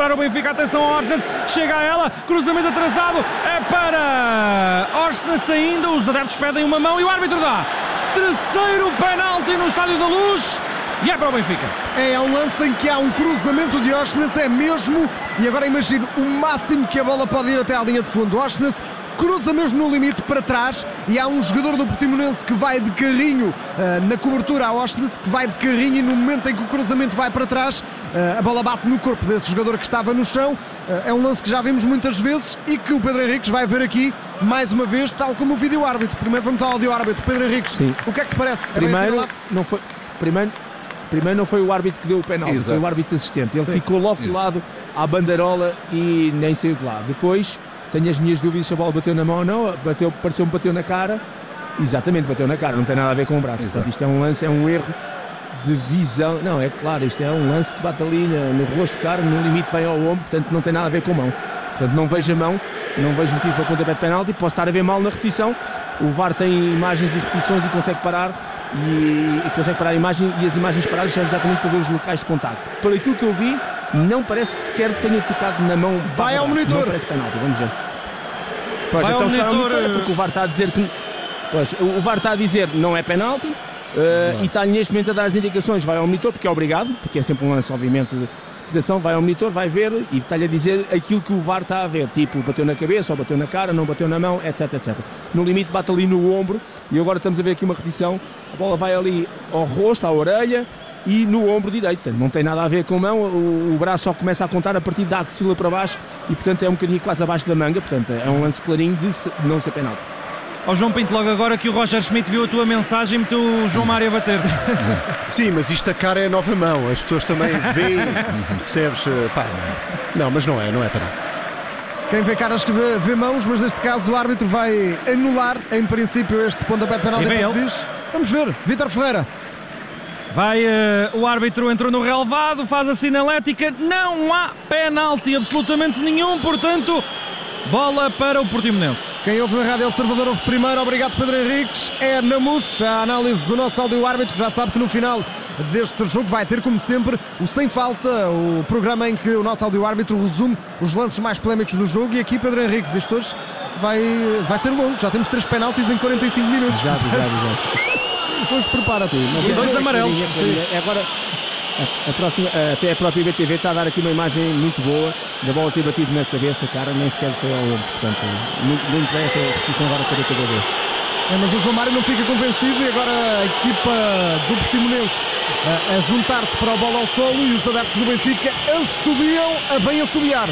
recuperar o Benfica. Atenção ao Orsnes, chega a ela, cruzamento atrasado, é para Orsnes ainda. Os adeptos pedem uma mão e o árbitro dá. Terceiro penalti no Estádio da Luz. E é para o Benfica. É, é um lance em que há um cruzamento de Oshnes, é mesmo. E agora imagino o máximo que a bola pode ir até à linha de fundo. Oshnes cruza mesmo no limite para trás e há um jogador do Portimonense que vai de carrinho uh, na cobertura a Oshnes, que vai de carrinho e no momento em que o cruzamento vai para trás, uh, a bola bate no corpo desse jogador que estava no chão. Uh, é um lance que já vimos muitas vezes e que o Pedro Henriques vai ver aqui mais uma vez, tal como o vídeo árbitro. Primeiro vamos ao áudio árbitro. Pedro Henriques, Sim. o que é que te parece? É Primeiro, não foi. Primeiro, Primeiro não foi o árbitro que deu o penalti, foi o árbitro assistente. Ele Sim. ficou logo do lado à bandeirola e nem saiu de lá. Depois tenho as minhas dúvidas se a bola bateu na mão ou não, bateu, pareceu-me bateu na cara. Exatamente, bateu na cara, não tem nada a ver com o braço. Portanto, isto é um lance, é um erro de visão. Não, é claro, isto é um lance que bate ali no rosto do cara, no limite vem ao ombro, portanto não tem nada a ver com a mão. Portanto, não vejo a mão, não vejo motivo para pontapé de penalti, posso estar a ver mal na repetição. O VAR tem imagens e repetições e consegue parar e, e consegue parar a imagem e as imagens paradas são exatamente para ver os locais de contacto. Por aquilo que eu vi, não parece que sequer tenha tocado na mão. Vai ao monitor! Não parece penalti, vamos ver. Pois, Vai então monitor, é porque o VAR está a dizer que. Pois, o VAR está a dizer não é penalti. Uh, e está neste momento a dar as indicações, vai ao monitor, porque é obrigado, porque é sempre um lance, obviamente, de, vai ao monitor, vai ver e está-lhe a dizer aquilo que o VAR está a ver, tipo bateu na cabeça, ou bateu na cara, não bateu na mão, etc, etc. No limite bate ali no ombro e agora estamos a ver aqui uma repetição, a bola vai ali ao rosto, à orelha e no ombro direito, não tem nada a ver com a mão, o, o braço só começa a contar a partir da axila para baixo e portanto é um bocadinho quase abaixo da manga, portanto é um lance clarinho de não ser penal. Ó oh, João Pinto, logo agora que o Roger Schmidt viu a tua mensagem, meteu o João Mário a bater. Sim, mas isto a cara é nova mão, as pessoas também veem, percebes? Pá, não, mas não é, não é para quem vê caras que vê, vê, mãos, mas neste caso o árbitro vai anular, em princípio, este pontapé de penalti. Vamos ver, Vítor Ferreira. Vai, uh, o árbitro entrou no relevado, faz a sinalética, não há penalti absolutamente nenhum, portanto, bola para o Portimonense. Quem ouve na Rádio Observador ouve primeiro, obrigado Pedro Henriques. É na MUX, a análise do nosso áudio árbitro. Já sabe que no final deste jogo vai ter, como sempre, o Sem Falta, o programa em que o nosso áudio árbitro resume os lances mais polémicos do jogo. E aqui, Pedro Henriques, isto hoje vai, vai ser longo. Já temos três penaltis em 45 minutos. Exato, exato, exato. Hoje prepara-te. E dois amarelos. Agora a, próxima, até a própria BTV está a dar aqui uma imagem muito boa da bola ter batido na cabeça, cara, nem sequer foi ao ombro. Portanto, muito, muito bem esta repetição agora para cada vez. É, mas o João Mário não fica convencido e agora a equipa do Portimonense a, a juntar-se para a bola ao solo e os adeptos do Benfica assobiam a bem assobiar.